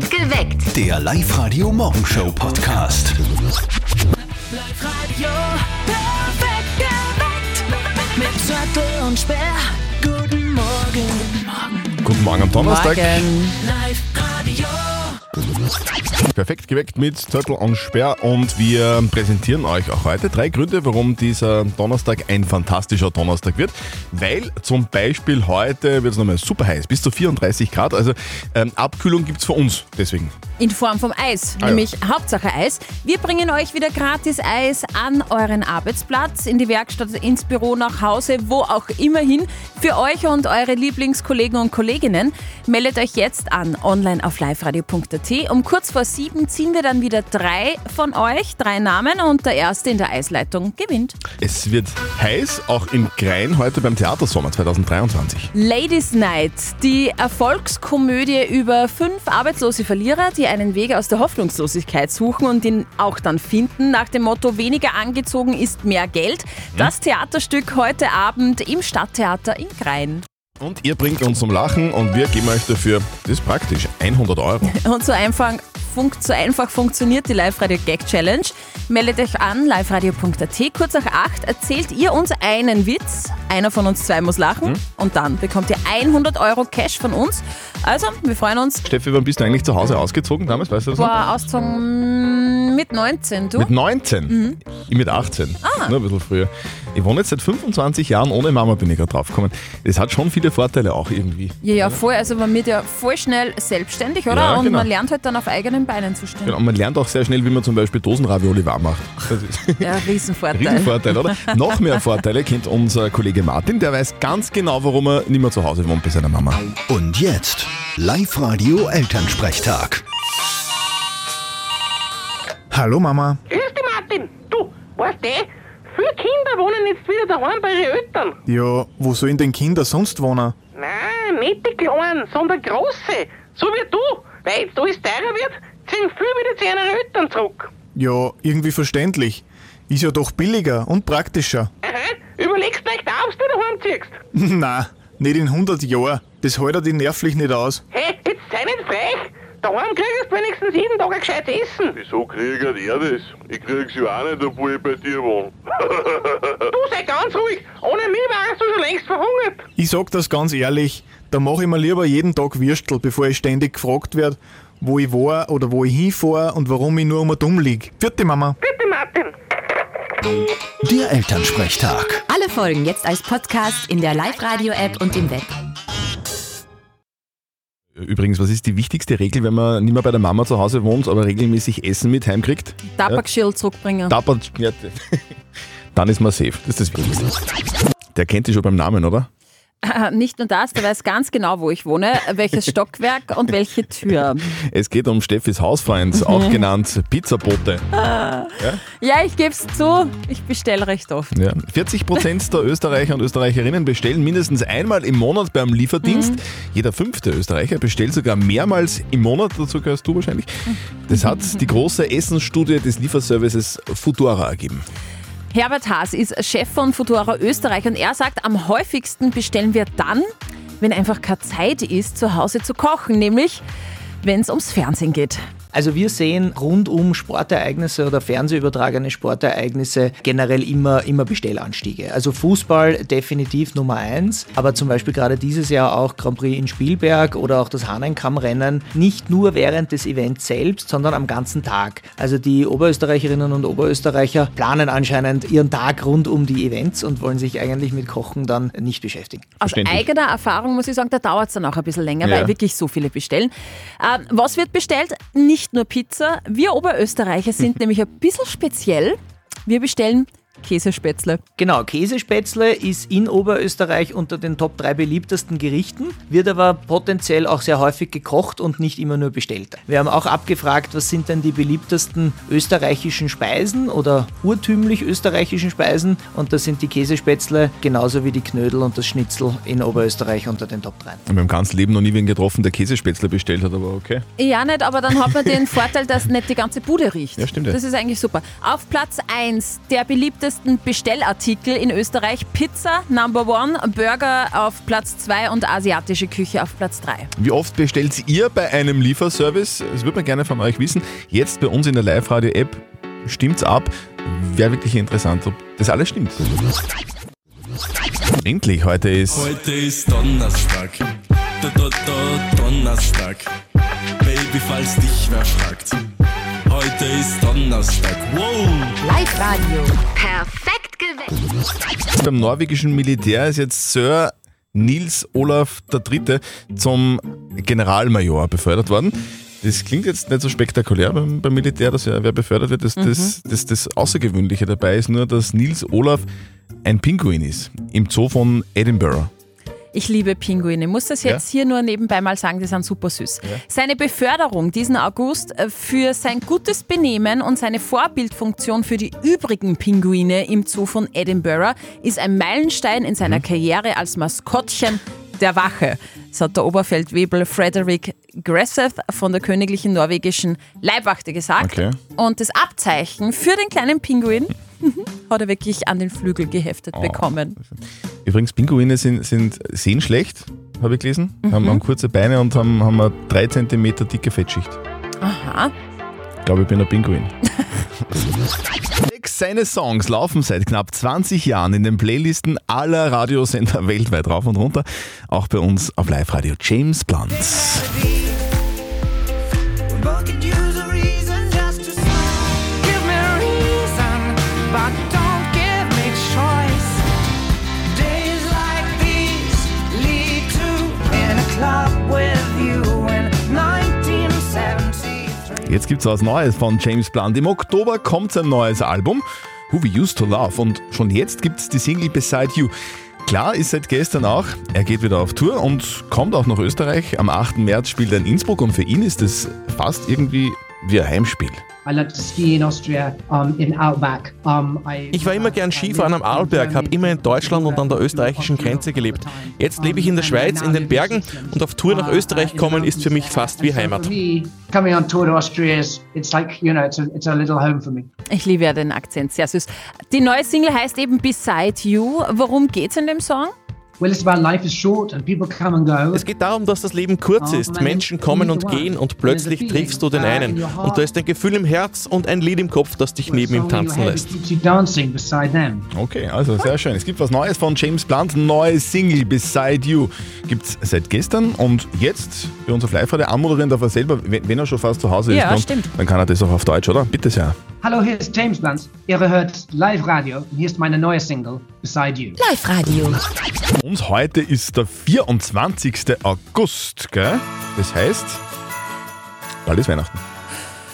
Geweckt. Der Live-Radio-Morgenshow-Podcast. Live-Radio, perfekt geweckt. Mit Zettel und Sperr. Guten Morgen. Guten Morgen am Donnerstag. Live-Radio. Perfekt geweckt mit Zörtel und Sperr und wir präsentieren euch auch heute drei Gründe, warum dieser Donnerstag ein fantastischer Donnerstag wird. Weil zum Beispiel heute wird es nochmal super heiß, bis zu 34 Grad. Also ähm, Abkühlung gibt es für uns deswegen. In Form vom Eis, Ah, nämlich Hauptsache Eis. Wir bringen euch wieder gratis Eis an euren Arbeitsplatz, in die Werkstatt, ins Büro, nach Hause, wo auch immer hin. Für euch und eure Lieblingskollegen und Kolleginnen. Meldet euch jetzt an, online auf liveradio.at. Um kurz vor sieben ziehen wir dann wieder drei von euch, drei Namen und der erste in der Eisleitung gewinnt. Es wird heiß, auch in Grein heute beim Theatersommer 2023. Ladies Night, die Erfolgskomödie über fünf arbeitslose Verlierer, die einen Weg aus der Hoffnungslosigkeit suchen und ihn auch dann finden, nach dem Motto weniger angezogen ist mehr Geld. Das Theaterstück heute Abend im Stadttheater in Grein. Und ihr bringt uns zum Lachen und wir geben euch dafür, das ist praktisch, 100 Euro. Und so einfach, funkt, so einfach funktioniert die Live-Radio Gag Challenge. Meldet euch an, liveradio.at, kurz nach 8, erzählt ihr uns einen Witz, einer von uns zwei muss lachen und dann bekommt ihr 100 Euro Cash von uns. Also, wir freuen uns. Steffi, wann bist du eigentlich zu Hause ausgezogen damals? Weißt du das noch? War ausgezogen mit 19, du? Mit 19? Ich mit 18. Nur ein bisschen früher. Ich wohne jetzt seit 25 Jahren ohne Mama, bin ich gerade draufgekommen. Das hat schon viele Vorteile auch irgendwie. Ja, ja, voll. Also man wird ja voll schnell selbstständig, oder? Ja, Und genau. man lernt halt dann auf eigenen Beinen zu stehen. Genau, und man lernt auch sehr schnell, wie man zum Beispiel Dosenravioli warm macht. Ja, Riesenvorteil. Riesenvorteil, oder? Noch mehr Vorteile kennt unser Kollege Martin, der weiß ganz genau, warum er nicht mehr zu Hause wohnt bei seiner Mama. Und jetzt Live-Radio Elternsprechtag. Hallo Mama. Grüß dich, Martin. Du, weißt du, eh, viele Kinder wohnen jetzt wieder daheim bei ihren Eltern. Ja, wo sollen denn Kinder sonst wohnen? Nein, nicht die Kleinen, sondern große. So wie du. Weil jetzt alles teurer wird, ziehen viele wieder zu ihren Eltern zurück. Ja, irgendwie verständlich. Ist ja doch billiger und praktischer. Aha, überlegst gleich da, ob du daheim ziehst. Na, nicht in 100 Jahren. Das hält die nervlich nicht aus. Hey, jetzt sei nicht frech. Daheim kriegst du wenigstens jeden Tag ein gescheites Essen. Wieso kriegt er das? Ich krieg's ja auch nicht, obwohl ich bei dir wohne. Du sei ganz ruhig. Ohne mich wärst du schon längst verhungert. Ich sag das ganz ehrlich, da mache ich mir lieber jeden Tag Würstel, bevor ich ständig gefragt werde, wo ich war oder wo ich hinfahre und warum ich nur um dumm lieg. Vierte Mama. Bitte, Martin. Der Elternsprechtag. Alle Folgen jetzt als Podcast in der Live-Radio-App und im Web. Übrigens, was ist die wichtigste Regel, wenn man nicht mehr bei der Mama zu Hause wohnt, aber regelmäßig Essen mit heimkriegt? Tabakschild zurückbringen. Tabak, ja, dann ist man safe. Das ist das Wichtigste. Der kennt dich schon beim Namen, oder? Äh, Nicht nur das, der weiß ganz genau, wo ich wohne, welches Stockwerk und welche Tür. Es geht um Steffis Hausfreund, auch genannt Pizzabote. Ja, ich gebe es zu, ich bestelle recht oft. Ja. 40 Prozent der Österreicher und Österreicherinnen bestellen mindestens einmal im Monat beim Lieferdienst. Jeder fünfte Österreicher bestellt sogar mehrmals im Monat, dazu gehörst du wahrscheinlich. Das hat die große Essensstudie des Lieferservices Futura ergeben. Herbert Haas ist Chef von Futura Österreich und er sagt, am häufigsten bestellen wir dann, wenn einfach keine Zeit ist, zu Hause zu kochen, nämlich wenn es ums Fernsehen geht. Also wir sehen rund um Sportereignisse oder fernsehübertragene Sportereignisse generell immer, immer Bestellanstiege. Also Fußball definitiv Nummer eins, aber zum Beispiel gerade dieses Jahr auch Grand Prix in Spielberg oder auch das Hahnenkammrennen, nicht nur während des Events selbst, sondern am ganzen Tag. Also die Oberösterreicherinnen und Oberösterreicher planen anscheinend ihren Tag rund um die Events und wollen sich eigentlich mit Kochen dann nicht beschäftigen. Aus eigener Erfahrung muss ich sagen, da dauert es dann auch ein bisschen länger, Ja. weil wirklich so viele bestellen. Ähm, was wird bestellt? Nicht nur Pizza. Wir Oberösterreicher sind nämlich ein bisschen speziell. Wir bestellen Käsespätzle. Genau, Käsespätzle ist in Oberösterreich unter den Top 3 beliebtesten Gerichten, wird aber potenziell auch sehr häufig gekocht und nicht immer nur bestellt. Wir haben auch abgefragt, was sind denn die beliebtesten österreichischen Speisen oder urtümlich österreichischen Speisen und da sind die Käsespätzle genauso wie die Knödel und das Schnitzel in Oberösterreich unter den Top 3. Ich habe im ganzen Leben noch nie wen getroffen, der Käsespätzle bestellt hat, aber okay. Ja, nicht, aber dann hat man den Vorteil, dass nicht die ganze Bude riecht. Ja, stimmt ja. Das ist eigentlich super. Auf Platz 1 der beliebtesten beliebtesten Bestellartikel in Österreich. Pizza Number One, Burger auf Platz 2 und asiatische Küche auf Platz 3. Wie oft bestellt ihr bei einem Lieferservice? Das würde man gerne von euch wissen. Jetzt bei uns in der Live-Radio-App stimmt's ab. Wäre wirklich interessant, ob das alles stimmt. Endlich, heute ist Heute ist Donnerstag. Da, da, da, Donnerstag. Baby, falls dich wer fragt. Heute ist Donnerstag. Wow! Live-Radio. Perfekt geweckt. beim norwegischen Militär ist jetzt Sir Nils Olaf III. zum Generalmajor befördert worden. Das klingt jetzt nicht so spektakulär beim, beim Militär, dass ja wer befördert wird. Das, das, das, das Außergewöhnliche dabei ist nur, dass Nils Olaf ein Pinguin ist im Zoo von Edinburgh. Ich liebe Pinguine. Muss das jetzt hier nur nebenbei mal sagen, die sind super süß. Seine Beförderung diesen August äh, für sein gutes Benehmen und seine Vorbildfunktion für die übrigen Pinguine im Zoo von Edinburgh ist ein Meilenstein in seiner Karriere als Maskottchen der Wache. Das hat der Oberfeldwebel Frederick Gresseth von der Königlichen Norwegischen Leibwachte gesagt. Okay. Und das Abzeichen für den kleinen Pinguin hat er wirklich an den Flügel geheftet bekommen. Übrigens, Pinguine sind, sind sehen schlecht, habe ich gelesen. Haben, haben kurze Beine und haben, haben eine 3 cm dicke Fettschicht. Aha. Ich glaube, ich bin ein Pinguin. Seine Songs laufen seit knapp 20 Jahren in den Playlisten aller Radiosender weltweit rauf und runter. Auch bei uns auf Live-Radio James Blunt. Jetzt gibt's was Neues von James Blunt. Im Oktober kommt sein neues Album, Who We Used to Love. Und schon jetzt gibt's die Single Beside You. Klar ist seit gestern auch, er geht wieder auf Tour und kommt auch nach Österreich. Am 8. März spielt er in Innsbruck und für ihn ist es fast irgendwie wie ein Heimspiel. I like to ski in Austria, in Outback. I, Ich war immer gern Skifahren am Arlberg, habe immer in Deutschland und an der österreichischen Grenze gelebt. Jetzt lebe ich in der Schweiz, in den Bergen und auf Tour nach Österreich kommen ist für mich fast wie Heimat. For me, coming on tour to Austria is it's like you know it's a, it's a little home for me. Ich liebe ja den Akzent, sehr süß. Die neue Single heißt eben Beside You. Worum geht's in dem Song? Well, it's about life is short and people come and go. Es geht darum, dass das Leben kurz ist. Menschen kommen und gehen und plötzlich triffst du den einen. Und da ist ein Gefühl im Herz und ein Lied im Kopf, das dich neben ihm tanzen lässt. Okay, also sehr schön. Es gibt was Neues von James Blunt. Neue Single Beside You gibt's seit gestern und jetzt bei uns auf Live-Radio anmoderieren darf er selber, wenn er schon fast zu Hause ist. Ja, uns, stimmt. Dann kann er das auch auf Deutsch, oder? Bitte sehr. Hallo, hier ist James Blunt. Ihr hört Live Radio und hier ist meine neue Single Beside You. Live-Radio. Und heute ist der 24. August, gell? Das heißt, bald ist Weihnachten.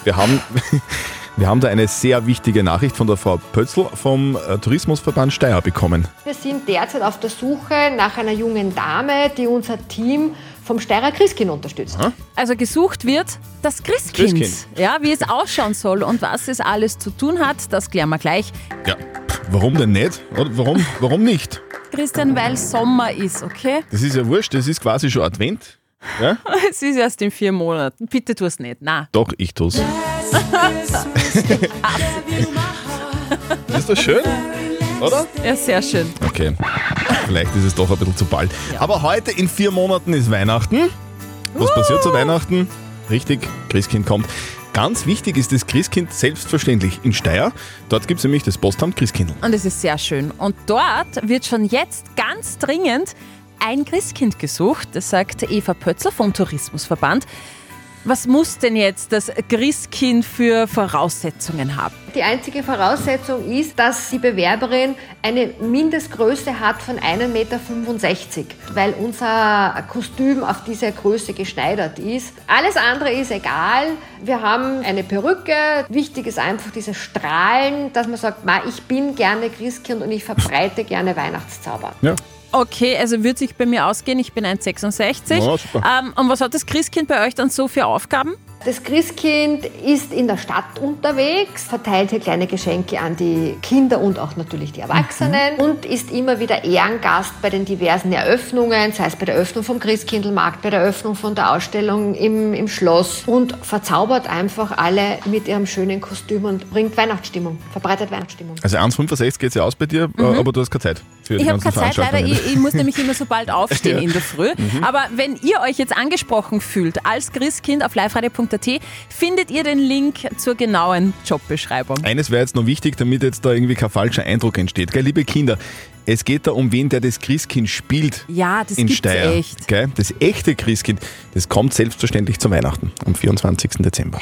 Wir haben, wir haben da eine sehr wichtige Nachricht von der Frau Pötzl vom äh, Tourismusverband Steyr bekommen. Wir sind derzeit auf der Suche nach einer jungen Dame, die unser Team vom Steirer Christkind unterstützt. Also gesucht wird das Christkind. Christkind. Ja, wie es ausschauen soll und was es alles zu tun hat, das klären wir gleich. Ja, pff, warum denn nicht? Oder warum, warum nicht? Christian, weil Sommer ist, okay? Das ist ja wurscht, das ist quasi schon Advent. Ja? Es ist erst in vier Monaten. Bitte tu es nicht. Na. Doch, ich tu's. ist das schön? Oder? Ja, sehr schön. Okay. Vielleicht ist es doch ein bisschen zu bald. Aber heute in vier Monaten ist Weihnachten. Was passiert zu Weihnachten? Richtig, Christkind kommt. Ganz wichtig ist das Christkind selbstverständlich in Steyr. Dort gibt es nämlich das Postamt Christkindl. Und es ist sehr schön. Und dort wird schon jetzt ganz dringend ein Christkind gesucht. Das sagt Eva Pötzl vom Tourismusverband. Was muss denn jetzt das Christkind für Voraussetzungen haben? Die einzige Voraussetzung ist, dass die Bewerberin eine Mindestgröße hat von 1,65 Meter, weil unser Kostüm auf diese Größe geschneidert ist. Alles andere ist egal. Wir haben eine Perücke. Wichtig ist einfach dieses Strahlen, dass man sagt, "Ma, ich bin gerne Christkind und ich verbreite gerne Weihnachtszauber. Ja. Okay, also wird sich bei mir ausgehen. Ich bin 1,66. Ja, super. ähm, und was hat das Christkind bei euch dann so für Aufgaben? Das Christkind ist in der Stadt unterwegs, verteilt hier kleine Geschenke an die Kinder und auch natürlich die Erwachsenen und ist immer wieder Ehrengast bei den diversen Eröffnungen, sei es bei der Eröffnung vom Christkindlmarkt, bei der Eröffnung von der Ausstellung im, im Schloss und verzaubert einfach alle mit ihrem schönen Kostüm und bringt Weihnachtsstimmung, verbreitet Weihnachtsstimmung. Also 1,65 geht es ja aus bei dir, äh, aber du hast keine Zeit Mhm. Ich habe keine Zeit, leider. Ich, ich muss nämlich immer so bald aufstehen Ja. in der Früh. Mhm. Aber wenn ihr euch jetzt angesprochen fühlt als Christkind auf liveradio.at, findet ihr den Link zur genauen Jobbeschreibung. Eines wäre jetzt noch wichtig, damit jetzt da irgendwie kein falscher Eindruck entsteht. Gell, liebe Kinder, es geht da um wen, der das Christkind spielt. Ja, das in Steyr. echt. Gell? Das echte Christkind, das kommt selbstverständlich zu Weihnachten am 24. Dezember.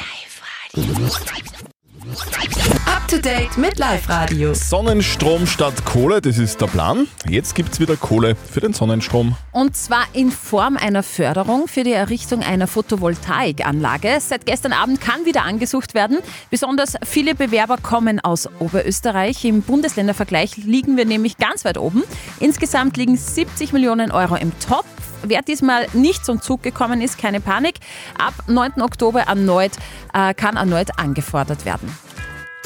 Up to date mit Live Radio. Sonnenstrom statt Kohle, das ist der Plan. Jetzt gibt es wieder Kohle für den Sonnenstrom. Und zwar in Form einer Förderung für die Errichtung einer Photovoltaikanlage. Seit gestern Abend kann wieder angesucht werden. Besonders viele Bewerber kommen aus Oberösterreich. Im Bundesländervergleich liegen wir nämlich ganz weit oben. Insgesamt liegen 70 Millionen Euro im Topf. Wer diesmal nicht zum Zug gekommen ist, keine Panik. Ab 9. Oktober erneut, äh, kann erneut angefordert werden.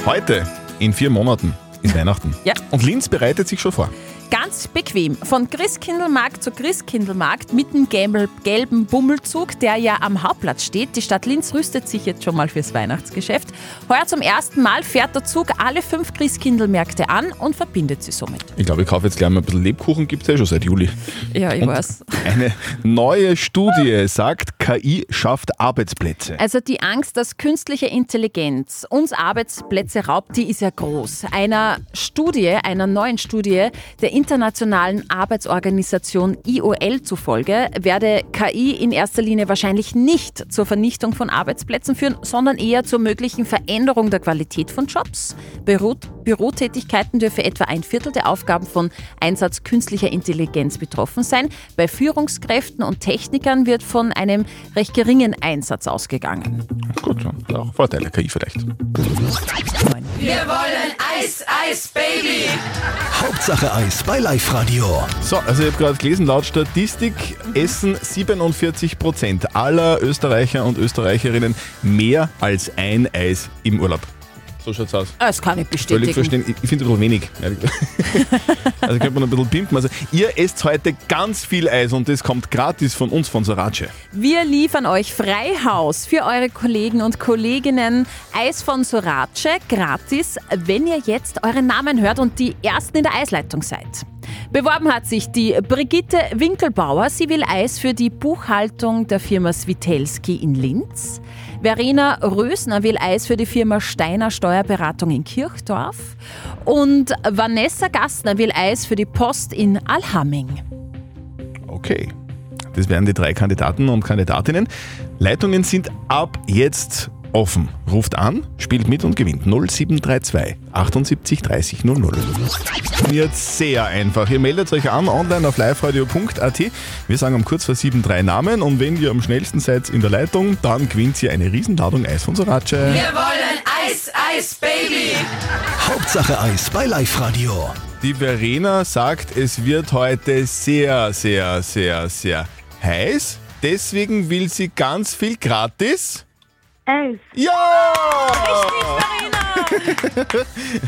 Heute, in vier Monaten, ist Weihnachten. Ja. Und Linz bereitet sich schon vor. Ganz bequem. Von Christkindlmarkt zu Christkindlmarkt mit dem gelben- Bummelzug, der ja am Hauptplatz steht. Die Stadt Linz rüstet sich jetzt schon mal fürs Weihnachtsgeschäft. Heuer zum ersten Mal fährt der Zug alle fünf Christkindlmärkte an und verbindet sie somit. Ich glaube, ich kaufe jetzt gleich mal ein bisschen Lebkuchen, gibt es ja schon seit Juli. Ja, ich Und weiß. Eine neue Studie sagt, KI schafft Arbeitsplätze. Also die Angst, dass künstliche Intelligenz uns Arbeitsplätze raubt, die ist ja groß. Einer Studie, einer neuen Studie der internationalen Arbeitsorganisation IOL zufolge werde KI in erster Linie wahrscheinlich nicht zur Vernichtung von Arbeitsplätzen führen, sondern eher zur möglichen Veränderung der Qualität von Jobs. Büro Bürotätigkeiten dürfe etwa ein Viertel der Aufgaben von Einsatz künstlicher Intelligenz betroffen sein. Bei Führungskräften und Technikern wird von einem recht geringen Einsatz ausgegangen. Gut, auch Vorteile, KI vielleicht. Wir wollen Eis, Eis, Baby. Hauptsache Eis bei Live Radio. So, also ich habe gerade gelesen, laut Statistik essen 47 Prozent aller Österreicher und Österreicherinnen mehr als ein Eis im Urlaub. So schaut's aus. Das kann ich Völlig bestätigen. verstehen. Ich, ich finde es ein bisschen wenig. also könnte man ein bisschen pimpen. Also ihr esst heute ganz viel Eis und das kommt gratis von uns, von Sorace. Wir liefern euch Freihaus für eure Kollegen und Kolleginnen. Eis von Sorace gratis, wenn ihr jetzt euren Namen hört und die Ersten in der Eisleitung seid. Beworben hat sich die Brigitte Winkelbauer. Sie will Eis für die Buchhaltung der Firma Svitelski in Linz. Verena Rösner will Eis für die Firma Steiner Steuerberatung in Kirchdorf. Und Vanessa Gastner will Eis für die Post in Alhamming. Okay. Das wären die drei Kandidaten und Kandidatinnen. Leitungen sind ab jetzt offen. Ruft an, spielt mit und gewinnt 0732 78 30 00. Jetzt sehr einfach. Ihr meldet euch an online auf liveradio.at. Wir sagen um kurz vor sieben drei Namen und wenn ihr am schnellsten seid in der Leitung, dann gewinnt ihr eine Riesenladung Eis von Sorace. Wir wollen Eis, Eis, Baby. Hauptsache Eis bei Live Radio. Die Verena sagt, es wird heute sehr, sehr, sehr, sehr heiß. Deswegen will sie ganz viel gratis. Eis. Ja!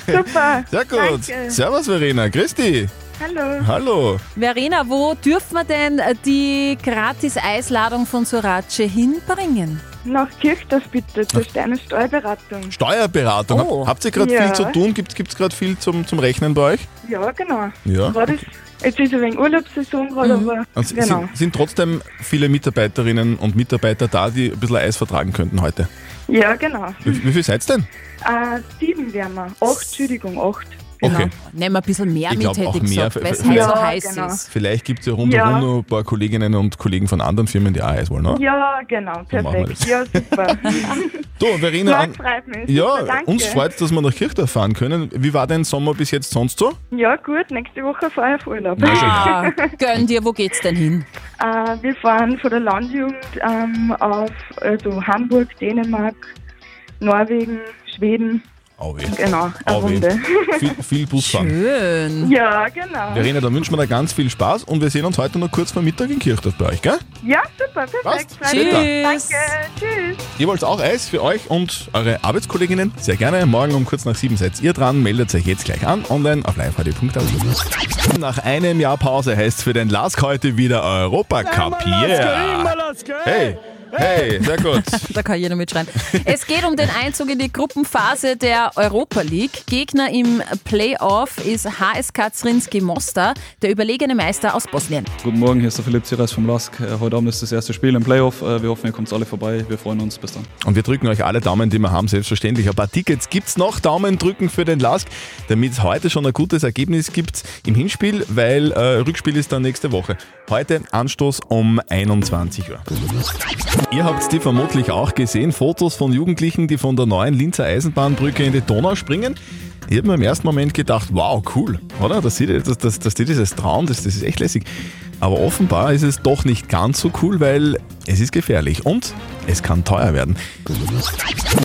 Super. Sehr gut. Danke. Servus Verena, dich. Hallo. Hallo. Verena, wo dürfen wir denn die Gratis-Eisladung von Sorace hinbringen? Nach Kirchdorf bitte, zur Steuerberatung. Steuerberatung. Oh. Habt ihr gerade Ja. viel zu tun? Gibt es gerade viel zum, zum Rechnen bei euch? Ja, genau. Ja. Gerade ist, jetzt ist ein wenig Urlaubssaison gerade, aber Also genau. sind, sind trotzdem viele Mitarbeiterinnen und Mitarbeiter da, die ein bisschen Eis vertragen könnten heute. Ja, genau. Wie, wie viel seid ihr denn? Äh, sieben wären wir. Acht, Entschuldigung, acht. Genau. Okay. Nehmen wir ein bisschen mehr Ich mit, glaub hätte ich mehr. gesagt, weil es für- so Ja, heiß genau. ist. Vielleicht gibt es ja rundherum Ja. noch ein paar Kolleginnen und Kollegen von anderen Firmen, die auch Eis wollen, ne? Ja, genau, perfekt. Ja, super. Du, Verena, Ja, an, ja, Super, uns freut dass wir nach Kirchdorf fahren können. Wie war dein Sommer bis jetzt sonst so? Ja, gut, nächste Woche fahre ich auf Urlaub. Ah, gönn dir, wo geht's denn hin? Äh, wir fahren von der Landjugend ähm, auf also Hamburg, Dänemark, Norwegen, Schweden. Weh. Genau, eine weh. Runde. Viel, viel Busfahren. Schön. Ja, genau. Verena, dann wünschen wir dir ganz viel Spaß und wir sehen uns heute noch kurz vor Mittag in Kirchdorf bei euch, gell? Ja, super, perfekt. Passt. Freut mich. Tschüss. Danke, tschüss. Ihr wollt auch Eis für euch und eure Arbeitskolleginnen? Sehr gerne. Morgen um kurz nach sieben seid ihr dran. Meldet euch jetzt gleich an. Online auf liveradio.at. Nach einem Jahr Pause heißt es für den Lask heute wieder Europacup. Hey, hey, sehr gut. Da kann jeder mitschreien. Es geht um den Einzug in die Gruppenphase der Europa League. Gegner im Playoff ist HSK Zrinski Mostar, der überlegene Meister aus Bosnien. Guten Morgen, hier ist der Philipp Ziras vom LASK. Äh, Heute Abend ist das erste Spiel im Playoff. Äh, Wir hoffen, ihr kommt alle vorbei. Wir freuen uns. Bis dann. Und wir drücken euch alle Daumen, die wir haben, selbstverständlich. Ein paar Tickets gibt's noch. Daumen drücken für den Lask, damit es heute schon ein gutes Ergebnis gibt im Hinspiel, weil äh, Rückspiel ist dann nächste Woche. Heute Anstoß um 21 Uhr. Ihr habt die vermutlich auch gesehen, Fotos von Jugendlichen, die von der neuen Linzer Eisenbahnbrücke in die Donau springen. Ich habe mir im ersten Moment gedacht, wow, cool, oder? Dass, sie, dass, dass, dass die dieses trauen, das, das ist echt lässig. Aber offenbar ist es doch nicht ganz so cool, weil es ist gefährlich und es kann teuer werden.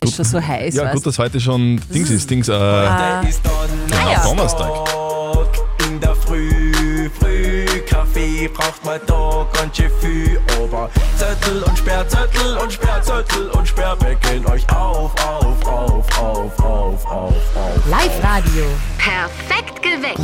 Ist schon so heiß, Ja, gut, dass heute schon Dings ist, Dings, äh, Ah. Donnerstag. In der früh Kaffee braucht man da ganz schön viel. Aber Zettel und Sperrzettel und Sperrzettel und Sperrbeckeln euch auf, auf, auf, auf, auf, auf, auf. Live-Radio. Perfekt geweckt.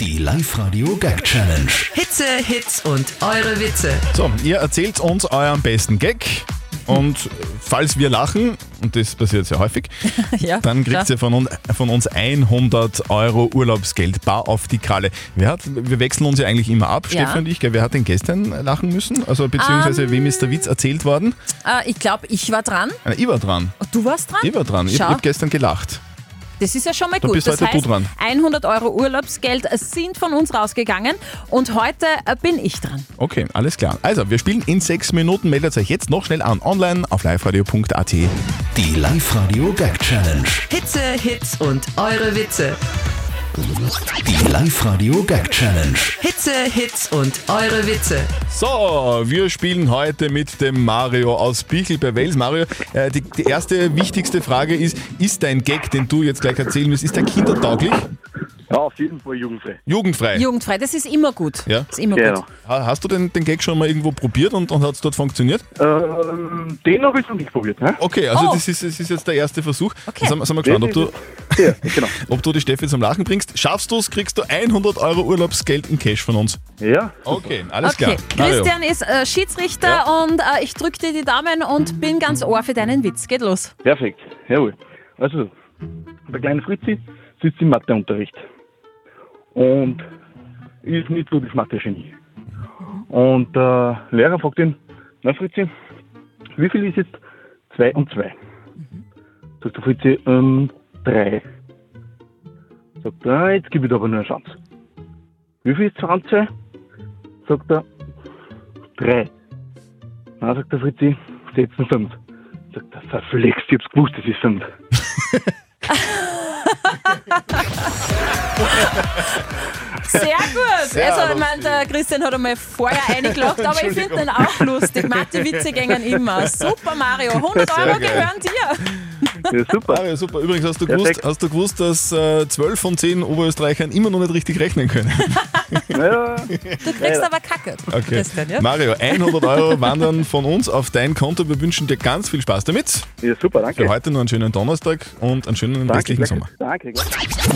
Die Live-Radio Gag Challenge. Hitze, Hits und eure Witze. So, ihr erzählt uns euren besten Gag. Und falls wir lachen, und das passiert sehr häufig, Ja, dann kriegt klar. ihr von uns, von uns 100 Euro Urlaubsgeld bar auf die Kralle. Wer hat, wir wechseln uns ja eigentlich immer ab, Ja. Stefan und ich. Gell? Wer hat denn gestern lachen müssen? Also beziehungsweise Ähm. wem ist der Witz erzählt worden? Äh, ich glaube, ich war dran. Äh, Ich war dran. Du warst dran? Ich war dran. Ich, ich Schau. habe gestern gelacht. Das ist ja schon mal Da gut. bist das heute du heißt, dran. 100 Euro Urlaubsgeld sind von uns rausgegangen und heute äh, bin ich dran. Okay, alles klar. Also, wir spielen in sechs Minuten. Meldet euch jetzt noch schnell an online auf liveradio.at. Die Live-Radio Gag Challenge. Hitze, Hits und eure Witze. Die Live-Radio Gag Challenge. Hitze, Hits und eure Witze. So, wir spielen heute mit dem Mario aus Bichel bei Wels. Mario, äh, die, die erste wichtigste Frage ist, ist dein Gag, den du jetzt gleich erzählen willst, ist der kindertauglich? Ja, auf jeden Fall jugendfrei. Jugendfrei? Jugendfrei, das ist immer gut. Ja? Das ist immer Genau. gut. Ha- Hast du den, den Gag schon mal irgendwo probiert und, und hat es dort funktioniert? Ähm, den habe ich noch nicht probiert. Ne? Okay, also Oh. das, ist, das ist jetzt der erste Versuch. Okay. Sind, wir- sind wir gespannt, ob du, Ja, genau. ob du die Steffi zum Lachen bringst. Schaffst du es, kriegst du 100 Euro Urlaubsgeld in Cash von uns. Ja. Okay, alles Okay, klar. Mario. Christian ist äh, Schiedsrichter und äh, ich drücke dir die Daumen und bin ganz ohr für deinen Witz. Geht los. Perfekt, jawohl. Also, der kleine Fritzi sitzt im Matheunterricht und ist nicht so das Mathe-Genie. Und der Lehrer fragt ihn, na Fritzi, wie viel ist jetzt 2 und 2? Sagt der Fritzi, ähm, 3. Sagt er, "Ah, jetzt gebe ich dir aber nur eine Chance. Wie viel ist 2 und 2? Sagt er, 3. Na, sagt der Fritzi, setzen 5. Sagt er, verflixt, ich hab's gewusst, es ist 5. Sehr gut. Sehr also, ich meine, der Christian hat einmal vorher eingelacht, aber ich finde den auch lustig. Mathe-Witze gängen immer. Super, Mario. 100 Sehr Euro geil. gehören dir. Ja, super. Mario, super. Übrigens hast du gewusst, hast du gewusst dass äh, 12 von 10 Oberösterreichern immer noch nicht richtig rechnen können. Ja, Du kriegst aber Kacke, Okay. Christian. Ja? Mario, 100 Euro wandern von uns auf dein Konto. Wir wünschen dir ganz viel Spaß damit. ja super, danke. Für heute noch einen schönen Donnerstag und einen schönen danke, restlichen danke, Sommer. danke.